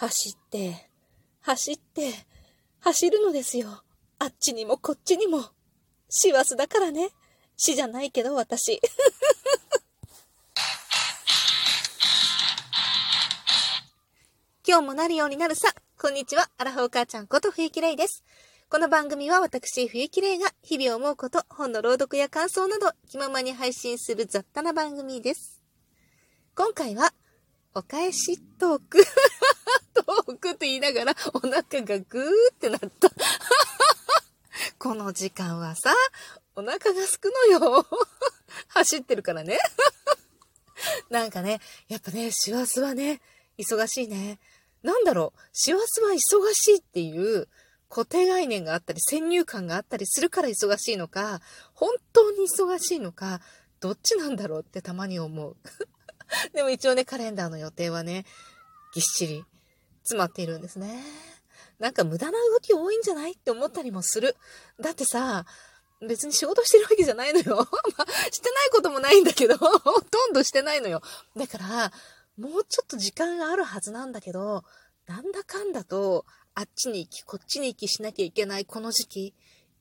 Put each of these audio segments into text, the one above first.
走って、走って、走るのですよ。あっちにもこっちにも。師走だからね。死じゃないけど、私。今日もなるようになるさ。こんにちは。アラフォー母ちゃんこと冬木玲です。この番組は私、冬木玲が日々思うこと、本の朗読や感想など、気ままに配信する雑多な番組です。今回は、お返しトーク。トークって言いながら、お腹がぐーってなった。この時間はさ、お腹がすくのよ。走ってるからね。なんかね、やっぱね、師走はね、忙しいね。なんだろう、師走は忙しいっていう固定概念があったり、先入観があったりするから忙しいのか、本当に忙しいのか、どっちなんだろうってたまに思う。でも一応ね、カレンダーの予定はね、ぎっしり詰まっているんですね。なんか無駄な動き多いんじゃないって思ったりもする。だってさ、別に仕事してるわけじゃないのよ。まあ、してないこともないんだけど、ほとんどしてないのよ。だから、もうちょっと時間があるはずなんだけど、なんだかんだと、あっちに行き、こっちに行きしなきゃいけないこの時期、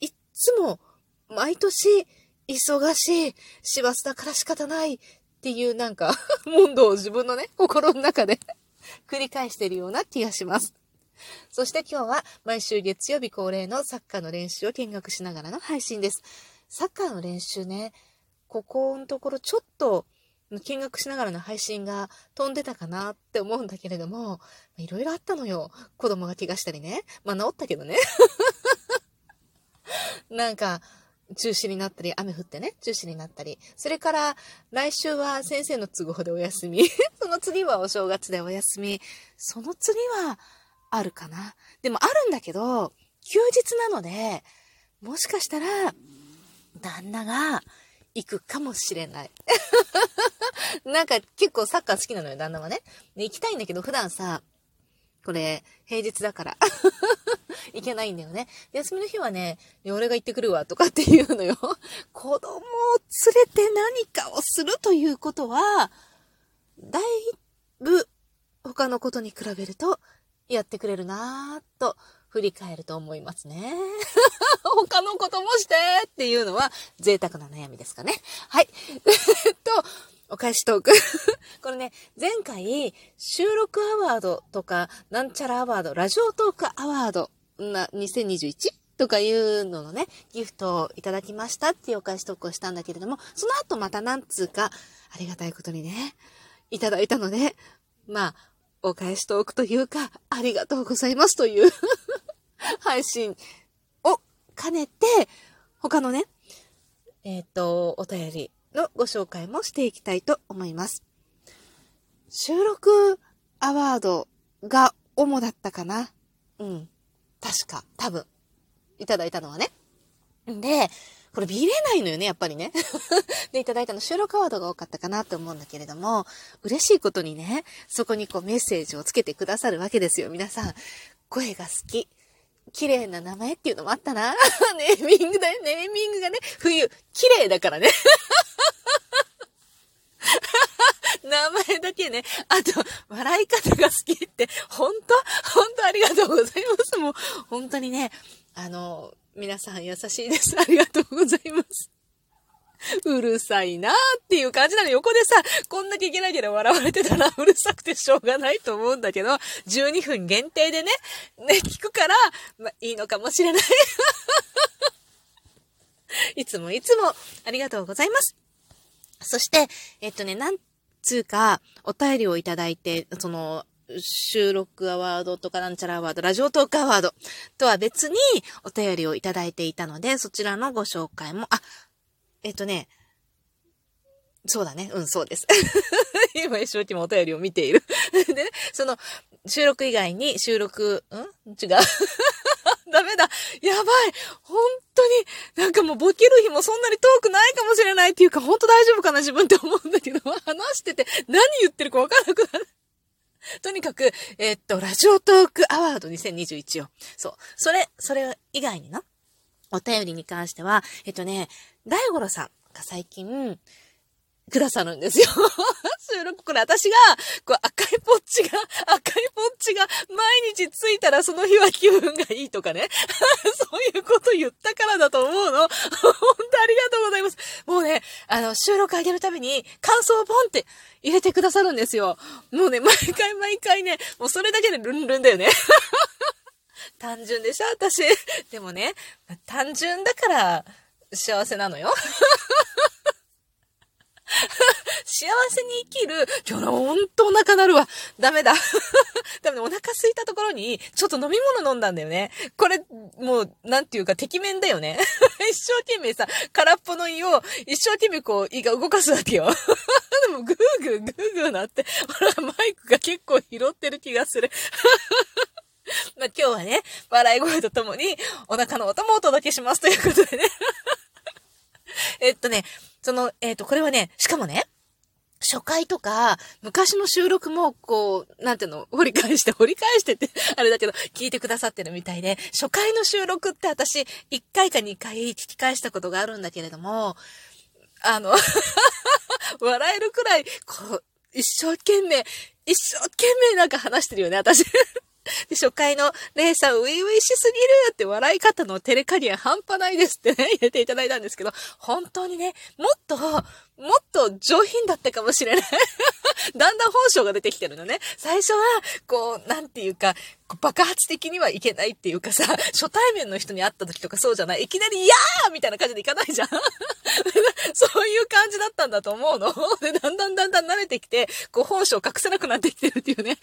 いっつも、毎年、忙しい、師走だから仕方ないっていうなんか、問答を自分のね、心の中で繰り返してるような気がします。そして今日は毎週月曜日恒例のサッカーの練習を見学しながらの配信です。サッカーの練習ね、ここのところちょっと見学しながらの配信が飛んでたかなって思うんだけれども、いろいろあったのよ。子供が怪我したりね。まあ治ったけどね。なんか、中止になったり、雨降ってね、中止になったり。それから、来週は先生の都合でお休み。その次はお正月でお休み。その次は、あるかな。でもあるんだけど、休日なので、もしかしたら、旦那が行くかもしれない。なんか結構サッカー好きなのよ、旦那はね。行きたいんだけど、普段さ、これ、平日だから。行けないんだよね。休みの日はね、俺が行ってくるわ、とかっていうのよ。子供を連れて何かをするということは、だいぶ他のことに比べると、やってくれるなぁと振り返ると思いますね。他のこともしてっていうのは贅沢な悩みですかね。はい。えっと、お返しトーク。これね、前回収録アワードとか、なんちゃらアワード、ラジオトークアワードな 2021? とかいうののね、ギフトをいただきましたっていうお返しトークをしたんだけれども、その後またなんつうか、ありがたいことにね、いただいたので、まあ、お返しトークというか、ありがとうございますという 配信を兼ねて、他のね、えっ、と、お便りのご紹介もしていきたいと思います。収録アワードが主だったかな？うん。確か、多分。いただいたのはね。んで、これ見れないのよね、やっぱりね。で、いただいたの収録アワードが多かったかなと思うんだけれども、嬉しいことにね、そこにこうメッセージをつけてくださるわけですよ、皆さん。声が好き。綺麗な名前っていうのもあったな。ネーミングだよ、ネーミングがね、冬、綺麗だからね。名前だけね。あと、笑い方が好きって、本当？本当ありがとうございます。もう、本当にね、あの、皆さん優しいです。ありがとうございます。うるさいなーっていう感じなの。横でさ、こんだけいけないけど笑われてたらうるさくてしょうがないと思うんだけど、12分限定でね、ね、聞くから、ま、いいのかもしれない。いつもいつもありがとうございます。そして、えっとね、なんつうか、お便りをいただいて、その、収録アワードとかなんちゃらアワード、ラジオトークアワードとは別にお便りをいただいていたので、そちらのご紹介も、あ、えっとね、そうだね。うん、そうです。今一生懸命お便りを見ている。でね、その、収録以外に収録、ん？違う。ダメだ。やばい。本当に、なんかもうボケる日もそんなに遠くないかもしれないっていうか、本当大丈夫かな自分って思うんだけど、話してて何言ってるかわからなくなる。とにかく、えーっと、ラジオトークアワード2021を。そう。それ、それ以外にな。お便りに関しては、えっとね、大五郎さんが最近、くださるんですよ。収録、これ私が、こう赤いポッチが、赤いポッチがからその日は気分がいいとかね。そういうこと言ったからだと思うの。本当ありがとうございます。もうね、あの、収録上げるたびに感想をポンって入れてくださるんですよ。もうね、毎回毎回ね、もうそれだけでルンルンだよね。単純でしょ私。でもね、単純だから幸せなのよ。幸せに生きる、今日のほんとお腹なるわ。ダメだ。多分お腹空いたところに、ちょっと飲み物飲んだんだよね。これ、もう、なんていうか、敵面だよね。一生懸命さ、空っぽの胃を、一生懸命こう、胃が動かすわけよ。でも、ぐーぐーぐーぐーなって、ほら、マイクが結構拾ってる気がする。まあ、今日はね、笑い声とともに、お腹の音もお届けしますということでね。えっとね、その、えっ、と、これはね、しかもね、初回とか、昔の収録も、こう、なんていうの、掘り返して、掘り返してって、あれだけど、聞いてくださってるみたいで、初回の収録って私、1回か2回聞き返したことがあるんだけれども、あの 笑えるくらい、こう、一生懸命、一生懸命なんか話してるよね、私。で、初回の、レイさん、ウィウィしすぎるって笑い方のテレカリア半端ないですってね、入れていただいたんですけど、本当にね、もっと、もっと上品だったかもしれない だんだん本性が出てきてるのね。最初は、こう、なんていうか、爆発的にはいけないっていうかさ、初対面の人に会った時とかそうじゃないいきなり、いやーみたいな感じでいかないじゃん そういう感じだったんだと思うの。で、だんだんだんだん慣れてきて、こう本性隠せなくなってきてるっていうね。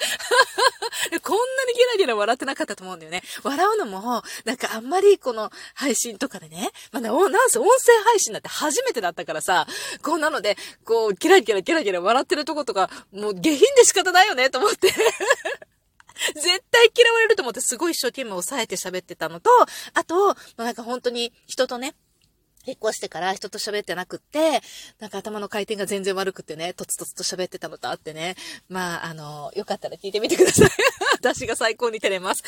こんなにゲラゲラ笑ってなかったと思うんだよね。笑うのも、なんかあんまりこの配信とかでね、まあ、なんせ音声配信だって初めてだったからさ、こうなので、こう、ゲラゲラゲラゲラ笑ってるとことか、もう下品で仕方ないよね、と思って 絶対嫌われると思ってすごい一生懸命抑えて喋ってたのと、あと、まあ、なんか本当に人とね、引っ越してから人と喋ってなくって、なんか頭の回転が全然悪くてね、とつとつと喋ってたのとあってね。まあ、あの、よかったら聞いてみてください。私が最高に照れます。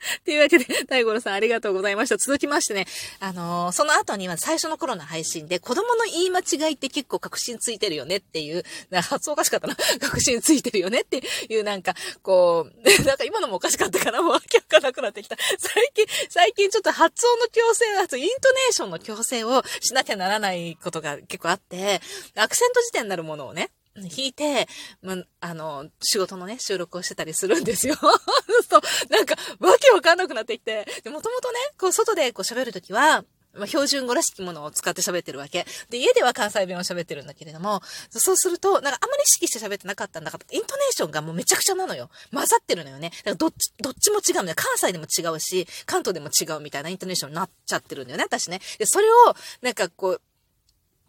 というわけで、大五郎さんありがとうございました。続きましてね、あのー、その後には最初の頃の配信で、子供の言い間違いって結構確信ついてるよねっていう、発音おかしかったな。確信ついてるよねっていうなんか、こう、なんか今のもおかしかったから、もうわけわかなくなってきた。最近、最近ちょっと発音の矯正、あとイントネーションの矯正をしなきゃならないことが結構あって、アクセント辞典になるものをね、弾いて、ま、あの、仕事のね、収録をしてたりするんですよ。そう、なんか、わけわかんなくなってきて。で、もともとね、こう、外でこう喋るときは、ま、標準語らしきものを使って喋ってるわけ。で、家では関西弁を喋ってるんだけれども、そうすると、なんかあんまり意識して喋ってなかったんだから、イントネーションがもうめちゃくちゃなのよ。混ざってるのよね。だからどっち、どっちも違うんだよ。関西でも違うし、関東でも違うみたいなイントネーションになっちゃってるんだよね、私ね。で、それを、なんかこう、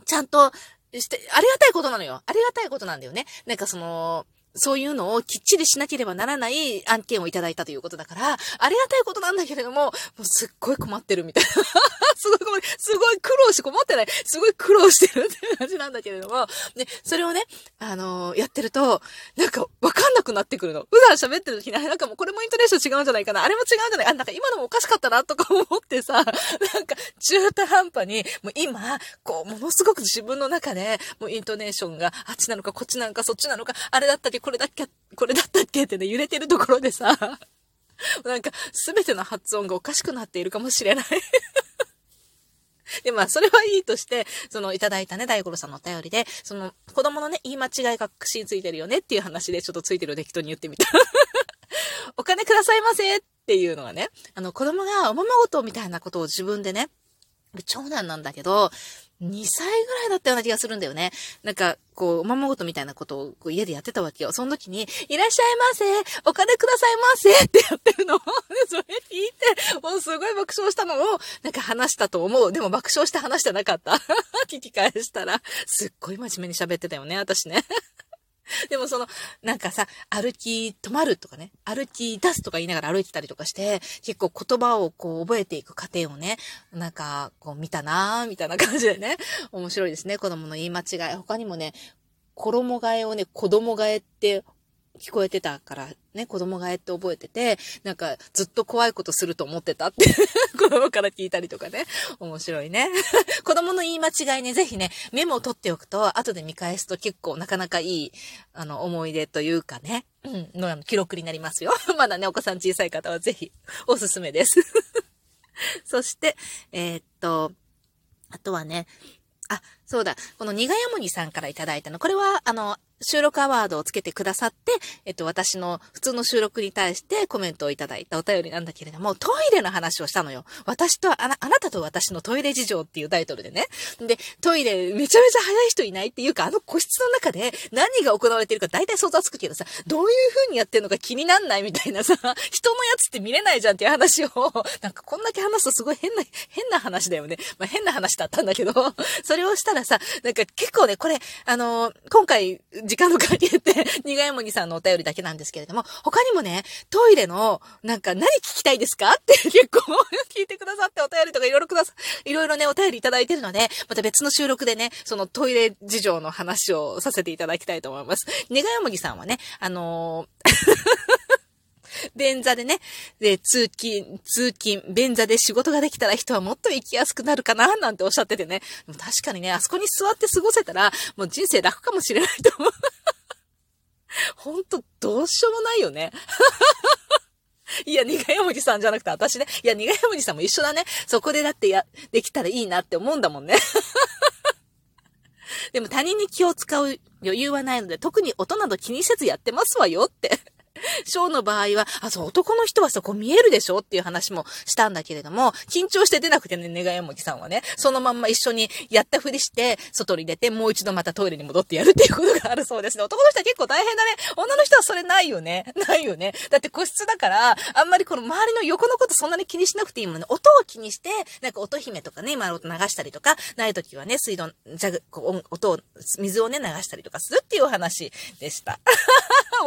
ちゃんと、して、ありがたいことなのよ。ありがたいことなんだよね。なんかその、そういうのをきっちりしなければならない案件をいただいたということだから、ありがたいことなんだけれども、もうすっごい困ってるみたいな。すごい困る。すごい苦労して困ってない。すごい苦労してるっていう感じなんだけれども、で、それをね、あのー、やってると、なんかわかんなくなってくるの。普段喋ってる時に、なんかもうこれもイントネーション違うんじゃないかな。あれも違うんじゃないあ、なんか今のもおかしかったなとか思ってさ、なんか中途半端に、もう今、こう、ものすごく自分の中で、もうイントネーションが、あっちなのかこっちなのかそっちなのか、あれだったっけこれだっけこれだったっけってね、揺れてるところでさ、なんか、すべての発音がおかしくなっているかもしれない で、まあ、それはいいとして、その、いただいたね、大五郎さんのお便りで、その、子供のね、言い間違いが確信ついてるよねっていう話で、ちょっとついてる適当に言ってみた。お金くださいませっていうのがね、あの、子供がおままごとみたいなことを自分でね、長男なんだけど、2歳ぐらいだったような気がするんだよね。なんか、こう、おままごとみたいなことをこう家でやってたわけよ。その時に、いらっしゃいませお金くださいませってやってるの。を、それ聞いて、もうすごい爆笑したのを、なんか話したと思う。でも爆笑して話してなかった。聞き返したら、すっごい真面目に喋ってたよね、私ね。でもその、なんかさ、歩き止まるとかね、歩き出すとか言いながら歩いてたりとかして、結構言葉をこう覚えていく過程をね、なんかこう見たなーみたいな感じでね、面白いですね、子供の言い間違い。他にもね、衣替えをね、子供替えって聞こえてたからね、子供がえって覚えてて、なんかずっと怖いことすると思ってたって 子供から聞いたりとかね。面白いね。子供の言い間違いね、ぜひね、メモを取っておくと、後で見返すと結構なかなかいい、あの、思い出というかね。うん、の記録になりますよ。まだね、お子さん小さい方はぜひ、おすすめです。そして、えーっと、あとはね、あ、そうだ、この苦やもにさんからいただいたの、これは、あの、収録アワードをつけてくださって、えっと、私の普通の収録に対してコメントをいただいたお便りなんだけれども、トイレの話をしたのよ。私と、あな、あなたと私のトイレ事情っていうタイトルでね。で、トイレめちゃめちゃ早い人いないっていうか、あの個室の中で何が行われてるか大体想像つくけどさ、どういう風にやってるのか気になんないみたいなさ、人のやつって見れないじゃんっていう話を、なんかこんだけ話すとすごい変な、変な話だよね。まあ変な話だったんだけど、それをしたらさ、なんか結構ね、これ、あの今回、時間の関係って、苦いもにさんのお便りだけなんですけれども、他にもね、トイレの、なんか何聞きたいですかって 結構聞いてくださってお便りとかいろいろくださ、いろいろね、お便りいただいてるので、また別の収録でね、そのトイレ事情の話をさせていただきたいと思います。苦いもにさんはね、あのー 便座でね、で、通勤、通勤、便座で仕事ができたら人はもっと生きやすくなるかな、なんておっしゃっててね。でも確かにね、あそこに座って過ごせたら、もう人生楽かもしれないと思う。ほんと、どうしようもないよね。いや、苦やもじさんじゃなくて私ね。いや、苦やもじさんも一緒だね。そこでだってや、できたらいいなって思うんだもんね。でも他人に気を使う余裕はないので、特に音など気にせずやってますわよって。ショーの場合は、あ、そう、男の人はそこ見えるでしょ？っていう話もしたんだけれども、緊張して出なくてね、ネガヤモキさんはね、そのまんま一緒にやったふりして、外に出て、もう一度またトイレに戻ってやるっていうことがあるそうですね。男の人は結構大変だね。女の人はそれないよね。ないよね。だって個室だから、あんまりこの周りの横のことそんなに気にしなくていいもんね。音を気にして、なんか音姫とかね、今の音流したりとか、ない時はね、水道、じゃ、こう音を、水をね、流したりとかするっていうお話でした。